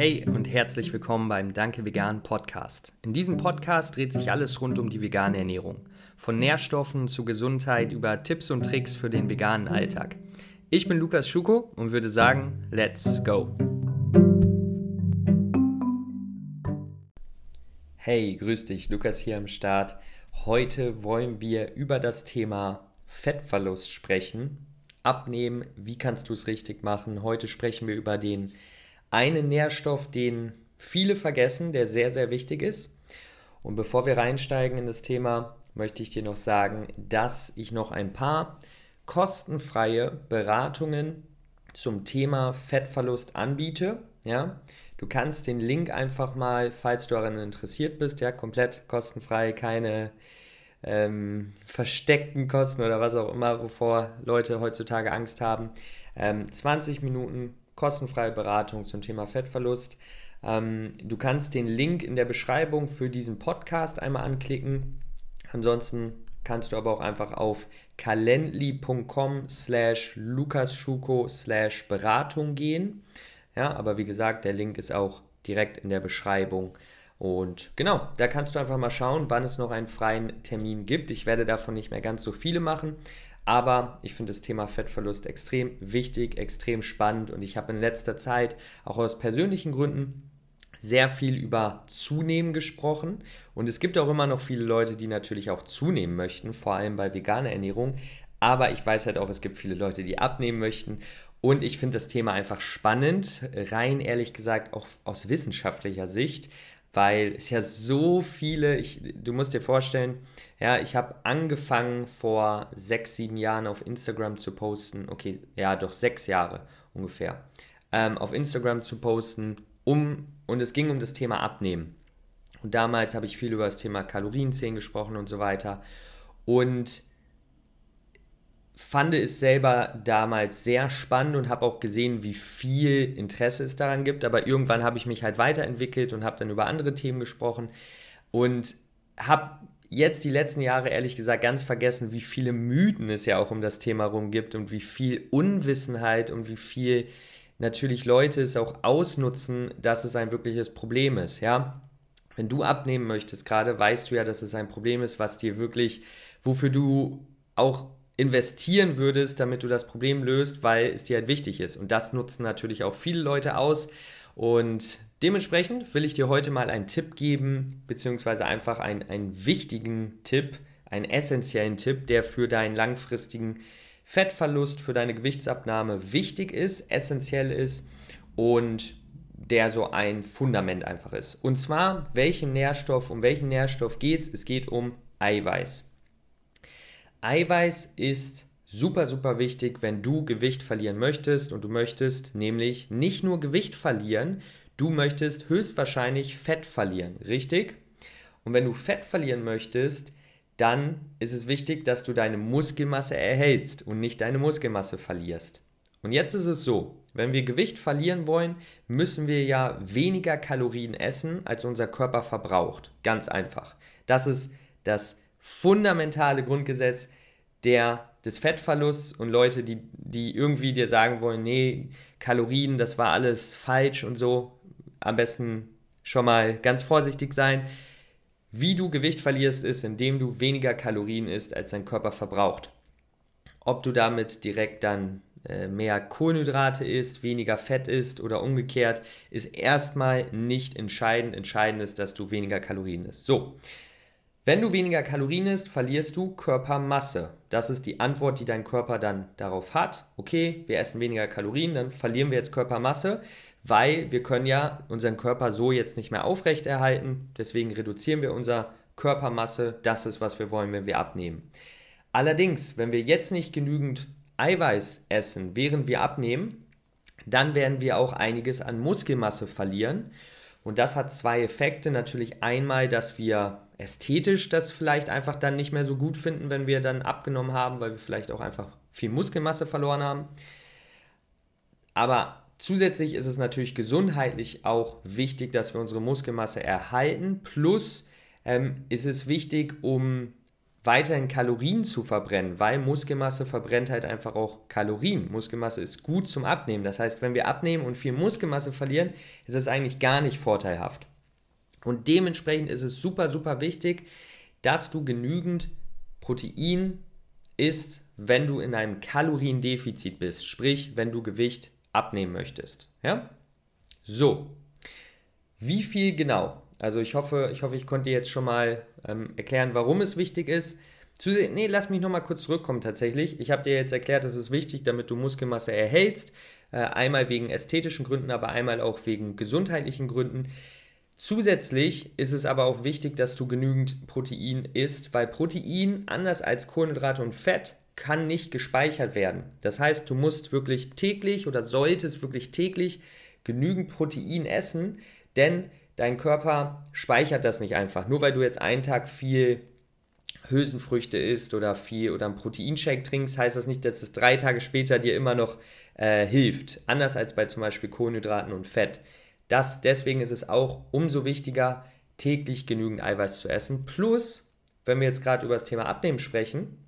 Hey und herzlich willkommen beim Danke Vegan Podcast. In diesem Podcast dreht sich alles rund um die vegane Ernährung. Von Nährstoffen zu Gesundheit über Tipps und Tricks für den veganen Alltag. Ich bin Lukas Schuko und würde sagen, let's go! Hey, grüß dich, Lukas hier am Start. Heute wollen wir über das Thema Fettverlust sprechen. Abnehmen, wie kannst du es richtig machen? Heute sprechen wir über den einen Nährstoff, den viele vergessen, der sehr, sehr wichtig ist. Und bevor wir reinsteigen in das Thema, möchte ich dir noch sagen, dass ich noch ein paar kostenfreie Beratungen zum Thema Fettverlust anbiete. Ja, du kannst den Link einfach mal, falls du daran interessiert bist, ja, komplett kostenfrei, keine ähm, versteckten Kosten oder was auch immer, wovor Leute heutzutage Angst haben. Ähm, 20 Minuten kostenfreie Beratung zum Thema Fettverlust. Ähm, du kannst den Link in der Beschreibung für diesen Podcast einmal anklicken. Ansonsten kannst du aber auch einfach auf calendly.com slash lukasschuko slash Beratung gehen. Ja, aber wie gesagt, der Link ist auch direkt in der Beschreibung. Und genau, da kannst du einfach mal schauen, wann es noch einen freien Termin gibt. Ich werde davon nicht mehr ganz so viele machen, aber ich finde das Thema Fettverlust extrem wichtig, extrem spannend und ich habe in letzter Zeit auch aus persönlichen Gründen sehr viel über Zunehmen gesprochen. Und es gibt auch immer noch viele Leute, die natürlich auch zunehmen möchten, vor allem bei veganer Ernährung. Aber ich weiß halt auch, es gibt viele Leute, die abnehmen möchten. Und ich finde das Thema einfach spannend, rein ehrlich gesagt auch aus wissenschaftlicher Sicht, weil es ja so viele, ich, du musst dir vorstellen, ja, ich habe angefangen vor sechs, sieben Jahren auf Instagram zu posten, okay, ja, doch sechs Jahre ungefähr, ähm, auf Instagram zu posten, um, und es ging um das Thema Abnehmen. Und damals habe ich viel über das Thema Kalorienzählen gesprochen und so weiter. Und fand es selber damals sehr spannend und habe auch gesehen, wie viel Interesse es daran gibt. Aber irgendwann habe ich mich halt weiterentwickelt und habe dann über andere Themen gesprochen und habe jetzt die letzten Jahre ehrlich gesagt ganz vergessen, wie viele Mythen es ja auch um das Thema rum gibt und wie viel Unwissenheit und wie viel natürlich Leute es auch ausnutzen, dass es ein wirkliches Problem ist, ja. Wenn du abnehmen möchtest, gerade weißt du ja, dass es ein Problem ist, was dir wirklich, wofür du auch investieren würdest, damit du das Problem löst, weil es dir halt wichtig ist. Und das nutzen natürlich auch viele Leute aus. Und dementsprechend will ich dir heute mal einen Tipp geben, beziehungsweise einfach einen, einen wichtigen Tipp, einen essentiellen Tipp, der für deinen langfristigen Fettverlust, für deine Gewichtsabnahme wichtig ist, essentiell ist und der so ein Fundament einfach ist. Und zwar, welchen Nährstoff, um welchen Nährstoff geht es? Es geht um Eiweiß. Eiweiß ist super, super wichtig, wenn du Gewicht verlieren möchtest und du möchtest nämlich nicht nur Gewicht verlieren, du möchtest höchstwahrscheinlich Fett verlieren, richtig? Und wenn du Fett verlieren möchtest, dann ist es wichtig, dass du deine Muskelmasse erhältst und nicht deine Muskelmasse verlierst. Und jetzt ist es so, wenn wir Gewicht verlieren wollen, müssen wir ja weniger Kalorien essen, als unser Körper verbraucht. Ganz einfach. Das ist das fundamentale Grundgesetz der, des Fettverlusts und Leute, die, die irgendwie dir sagen wollen, nee, Kalorien, das war alles falsch und so, am besten schon mal ganz vorsichtig sein. Wie du Gewicht verlierst, ist, indem du weniger Kalorien isst, als dein Körper verbraucht. Ob du damit direkt dann äh, mehr Kohlenhydrate isst, weniger Fett isst oder umgekehrt, ist erstmal nicht entscheidend. Entscheidend ist, dass du weniger Kalorien isst. So, wenn du weniger Kalorien isst, verlierst du Körpermasse. Das ist die Antwort, die dein Körper dann darauf hat. Okay, wir essen weniger Kalorien, dann verlieren wir jetzt Körpermasse, weil wir können ja unseren Körper so jetzt nicht mehr aufrechterhalten. Deswegen reduzieren wir unsere Körpermasse. Das ist, was wir wollen, wenn wir abnehmen. Allerdings, wenn wir jetzt nicht genügend Eiweiß essen, während wir abnehmen, dann werden wir auch einiges an Muskelmasse verlieren. Und das hat zwei Effekte. Natürlich einmal, dass wir ästhetisch das vielleicht einfach dann nicht mehr so gut finden, wenn wir dann abgenommen haben, weil wir vielleicht auch einfach viel Muskelmasse verloren haben. Aber zusätzlich ist es natürlich gesundheitlich auch wichtig, dass wir unsere Muskelmasse erhalten. Plus ähm, ist es wichtig, um weiterhin Kalorien zu verbrennen, weil Muskelmasse verbrennt halt einfach auch Kalorien. Muskelmasse ist gut zum Abnehmen. Das heißt, wenn wir abnehmen und viel Muskelmasse verlieren, ist das eigentlich gar nicht vorteilhaft. Und dementsprechend ist es super, super wichtig, dass du genügend Protein isst, wenn du in einem Kaloriendefizit bist, sprich, wenn du Gewicht abnehmen möchtest. Ja? So, wie viel genau? Also ich hoffe, ich hoffe, ich konnte jetzt schon mal ähm, erklären, warum es wichtig ist. Zu, nee, lass mich nochmal kurz zurückkommen tatsächlich. Ich habe dir jetzt erklärt, das ist wichtig, damit du Muskelmasse erhältst. Äh, einmal wegen ästhetischen Gründen, aber einmal auch wegen gesundheitlichen Gründen. Zusätzlich ist es aber auch wichtig, dass du genügend Protein isst, weil Protein, anders als Kohlenhydrate und Fett, kann nicht gespeichert werden. Das heißt, du musst wirklich täglich oder solltest wirklich täglich genügend Protein essen, denn dein Körper speichert das nicht einfach. Nur weil du jetzt einen Tag viel Hülsenfrüchte isst oder viel oder einen Proteinshake trinkst, heißt das nicht, dass es drei Tage später dir immer noch äh, hilft. Anders als bei zum Beispiel Kohlenhydraten und Fett. Das, deswegen ist es auch umso wichtiger, täglich genügend Eiweiß zu essen. Plus, wenn wir jetzt gerade über das Thema Abnehmen sprechen,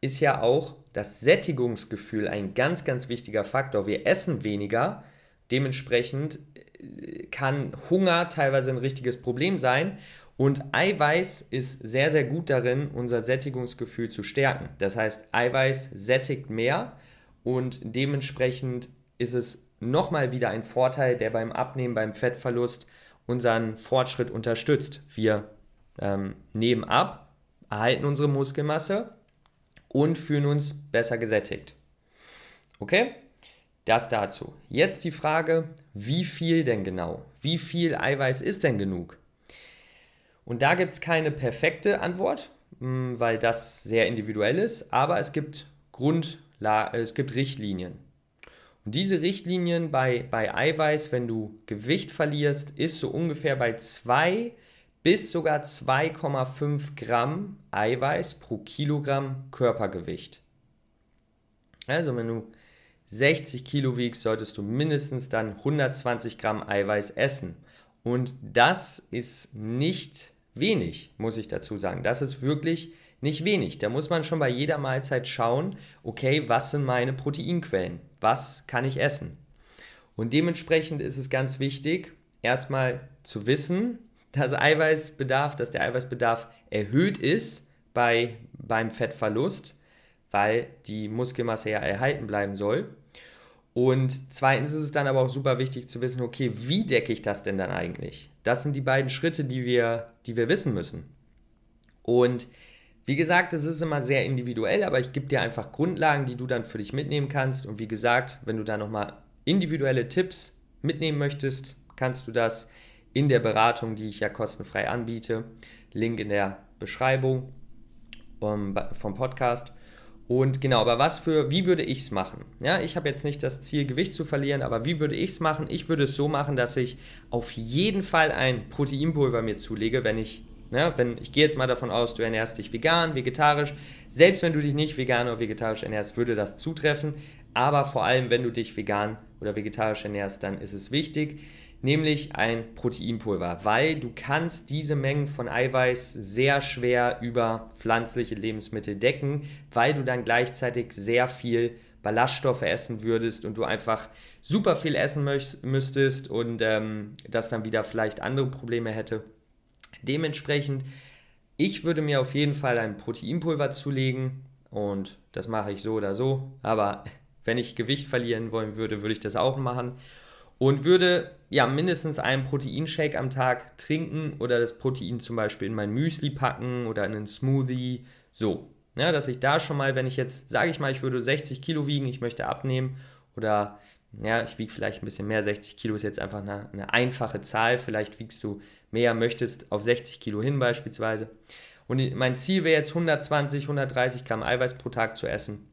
ist ja auch das Sättigungsgefühl ein ganz, ganz wichtiger Faktor. Wir essen weniger, dementsprechend kann Hunger teilweise ein richtiges Problem sein. Und Eiweiß ist sehr, sehr gut darin, unser Sättigungsgefühl zu stärken. Das heißt, Eiweiß sättigt mehr und dementsprechend ist es nochmal wieder ein Vorteil, der beim Abnehmen, beim Fettverlust unseren Fortschritt unterstützt. Wir ähm, nehmen ab, erhalten unsere Muskelmasse und fühlen uns besser gesättigt. Okay? Das dazu. Jetzt die Frage, wie viel denn genau? Wie viel Eiweiß ist denn genug? Und da gibt es keine perfekte Antwort, hm, weil das sehr individuell ist, aber es gibt Grundla es gibt Richtlinien. Und diese Richtlinien bei, bei Eiweiß, wenn du Gewicht verlierst, ist so ungefähr bei 2 bis sogar 2,5 Gramm Eiweiß pro Kilogramm Körpergewicht. Also wenn du 60 Kilo wiegst, solltest du mindestens dann 120 Gramm Eiweiß essen. Und das ist nicht wenig, muss ich dazu sagen. Das ist wirklich nicht wenig. Da muss man schon bei jeder Mahlzeit schauen, okay, was sind meine Proteinquellen? Was kann ich essen? Und dementsprechend ist es ganz wichtig, erstmal zu wissen, dass Eiweißbedarf, dass der Eiweißbedarf erhöht ist bei, beim Fettverlust, weil die Muskelmasse ja erhalten bleiben soll. Und zweitens ist es dann aber auch super wichtig zu wissen, okay, wie decke ich das denn dann eigentlich? Das sind die beiden Schritte, die wir, die wir wissen müssen. Und wie gesagt, es ist immer sehr individuell, aber ich gebe dir einfach Grundlagen, die du dann für dich mitnehmen kannst. Und wie gesagt, wenn du da nochmal individuelle Tipps mitnehmen möchtest, kannst du das in der Beratung, die ich ja kostenfrei anbiete. Link in der Beschreibung um, vom Podcast. Und genau, aber was für, wie würde ich es machen? Ja, ich habe jetzt nicht das Ziel, Gewicht zu verlieren, aber wie würde ich es machen? Ich würde es so machen, dass ich auf jeden Fall ein Proteinpulver mir zulege, wenn ich, ja, wenn, ich gehe jetzt mal davon aus, du ernährst dich vegan, vegetarisch. Selbst wenn du dich nicht vegan oder vegetarisch ernährst, würde das zutreffen. Aber vor allem, wenn du dich vegan oder vegetarisch ernährst, dann ist es wichtig, nämlich ein Proteinpulver, weil du kannst diese Mengen von Eiweiß sehr schwer über pflanzliche Lebensmittel decken, weil du dann gleichzeitig sehr viel Ballaststoffe essen würdest und du einfach super viel essen müsstest und ähm, das dann wieder vielleicht andere Probleme hätte. Dementsprechend, ich würde mir auf jeden Fall ein Proteinpulver zulegen und das mache ich so oder so, aber wenn ich Gewicht verlieren wollen würde, würde ich das auch machen und würde ja mindestens einen Proteinshake am Tag trinken oder das Protein zum Beispiel in mein Müsli packen oder in einen Smoothie. So, ja, dass ich da schon mal, wenn ich jetzt, sage ich mal, ich würde 60 Kilo wiegen, ich möchte abnehmen oder ja, ich wiege vielleicht ein bisschen mehr, 60 Kilo ist jetzt einfach eine, eine einfache Zahl, vielleicht wiegst du mehr, möchtest auf 60 Kilo hin beispielsweise. Und mein Ziel wäre jetzt 120, 130 Gramm Eiweiß pro Tag zu essen.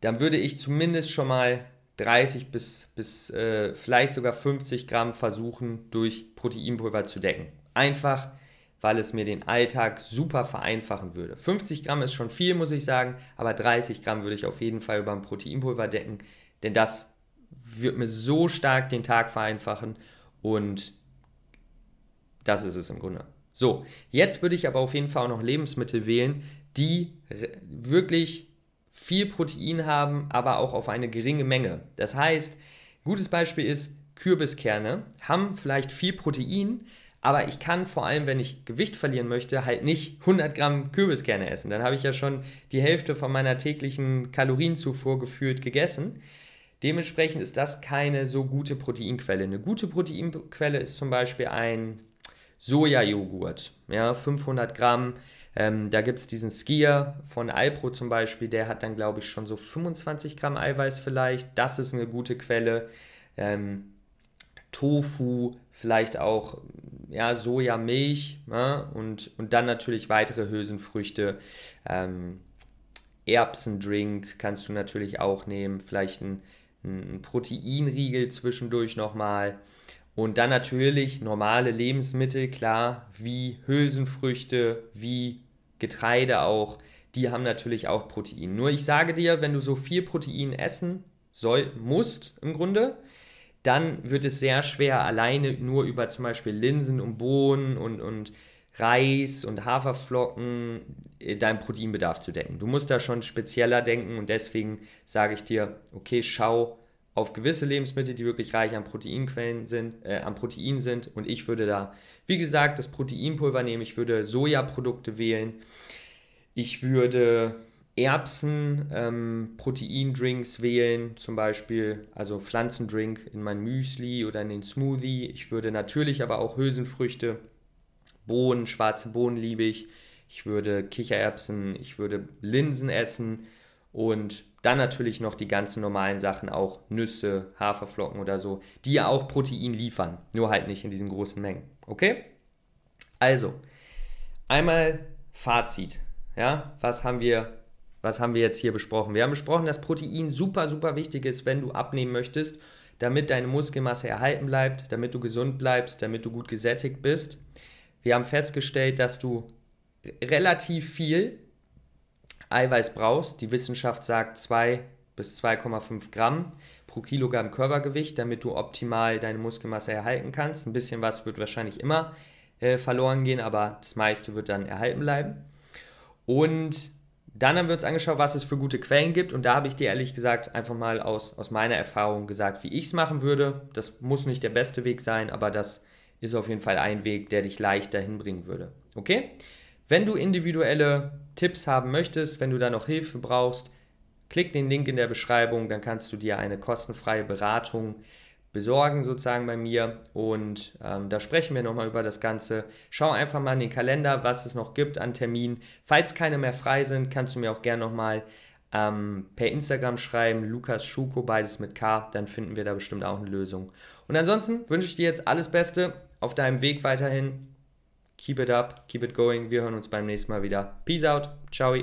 Dann würde ich zumindest schon mal 30 bis, bis äh, vielleicht sogar 50 Gramm versuchen, durch Proteinpulver zu decken. Einfach, weil es mir den Alltag super vereinfachen würde. 50 Gramm ist schon viel, muss ich sagen, aber 30 Gramm würde ich auf jeden Fall über ein Proteinpulver decken, denn das wird mir so stark den Tag vereinfachen und das ist es im Grunde. So, jetzt würde ich aber auf jeden Fall auch noch Lebensmittel wählen, die wirklich viel Protein haben, aber auch auf eine geringe Menge. Das heißt, gutes Beispiel ist Kürbiskerne, haben vielleicht viel Protein, aber ich kann vor allem, wenn ich Gewicht verlieren möchte, halt nicht 100 Gramm Kürbiskerne essen. Dann habe ich ja schon die Hälfte von meiner täglichen Kalorienzufuhr gefühlt gegessen. Dementsprechend ist das keine so gute Proteinquelle. Eine gute Proteinquelle ist zum Beispiel ein Sojajoghurt, ja, 500 Gramm. Ähm, da gibt es diesen Skier von Alpro zum Beispiel, der hat dann, glaube ich, schon so 25 Gramm Eiweiß vielleicht. Das ist eine gute Quelle. Ähm, Tofu, vielleicht auch ja, Sojamilch ja, und, und dann natürlich weitere Hülsenfrüchte. Ähm, Erbsendrink kannst du natürlich auch nehmen, vielleicht ein, ein Proteinriegel zwischendurch nochmal. Und dann natürlich normale Lebensmittel, klar, wie Hülsenfrüchte, wie Getreide auch, die haben natürlich auch Protein. Nur ich sage dir, wenn du so viel Protein essen soll, musst im Grunde, dann wird es sehr schwer, alleine nur über zum Beispiel Linsen und Bohnen und, und Reis und Haferflocken äh, deinen Proteinbedarf zu decken. Du musst da schon spezieller denken und deswegen sage ich dir, okay, schau auf gewisse Lebensmittel, die wirklich reich an Proteinquellen sind, äh, an Protein sind. Und ich würde da, wie gesagt, das Proteinpulver nehmen, ich würde Sojaprodukte wählen, ich würde Erbsen, ähm, Proteindrinks wählen, zum Beispiel, also Pflanzendrink in mein Müsli oder in den Smoothie. Ich würde natürlich aber auch Hülsenfrüchte, Bohnen, schwarze Bohnen liebe ich. Ich würde Kichererbsen, ich würde Linsen essen und dann natürlich noch die ganzen normalen Sachen, auch Nüsse, Haferflocken oder so, die ja auch Protein liefern, nur halt nicht in diesen großen Mengen. Okay? Also, einmal Fazit. Ja, was haben wir was haben wir jetzt hier besprochen? Wir haben besprochen, dass Protein super, super wichtig ist, wenn du abnehmen möchtest, damit deine Muskelmasse erhalten bleibt, damit du gesund bleibst, damit du gut gesättigt bist. Wir haben festgestellt, dass du relativ viel Eiweiß brauchst. Die Wissenschaft sagt 2 bis 2,5 Gramm pro Kilogramm Körpergewicht, damit du optimal deine Muskelmasse erhalten kannst. Ein bisschen was wird wahrscheinlich immer äh, verloren gehen, aber das meiste wird dann erhalten bleiben. Und dann haben wir uns angeschaut, was es für gute Quellen gibt und da habe ich dir ehrlich gesagt einfach mal aus, aus meiner Erfahrung gesagt, wie ich es machen würde. Das muss nicht der beste Weg sein, aber das ist auf jeden Fall ein Weg, der dich leicht dahin bringen würde. Okay? Wenn du individuelle Tipps haben möchtest, wenn du da noch Hilfe brauchst, klick den Link in der Beschreibung, dann kannst du dir eine kostenfreie Beratung besorgen sozusagen bei mir und ähm, da sprechen wir nochmal über das Ganze. Schau einfach mal in den Kalender, was es noch gibt an Terminen. Falls keine mehr frei sind, kannst du mir auch gerne nochmal ähm, per Instagram schreiben, Lukas Schuko, beides mit K, dann finden wir da bestimmt auch eine Lösung. Und ansonsten wünsche ich dir jetzt alles Beste auf deinem Weg weiterhin. Keep it up, keep it going. Wir hören uns beim nächsten Mal wieder. Peace out, ciao.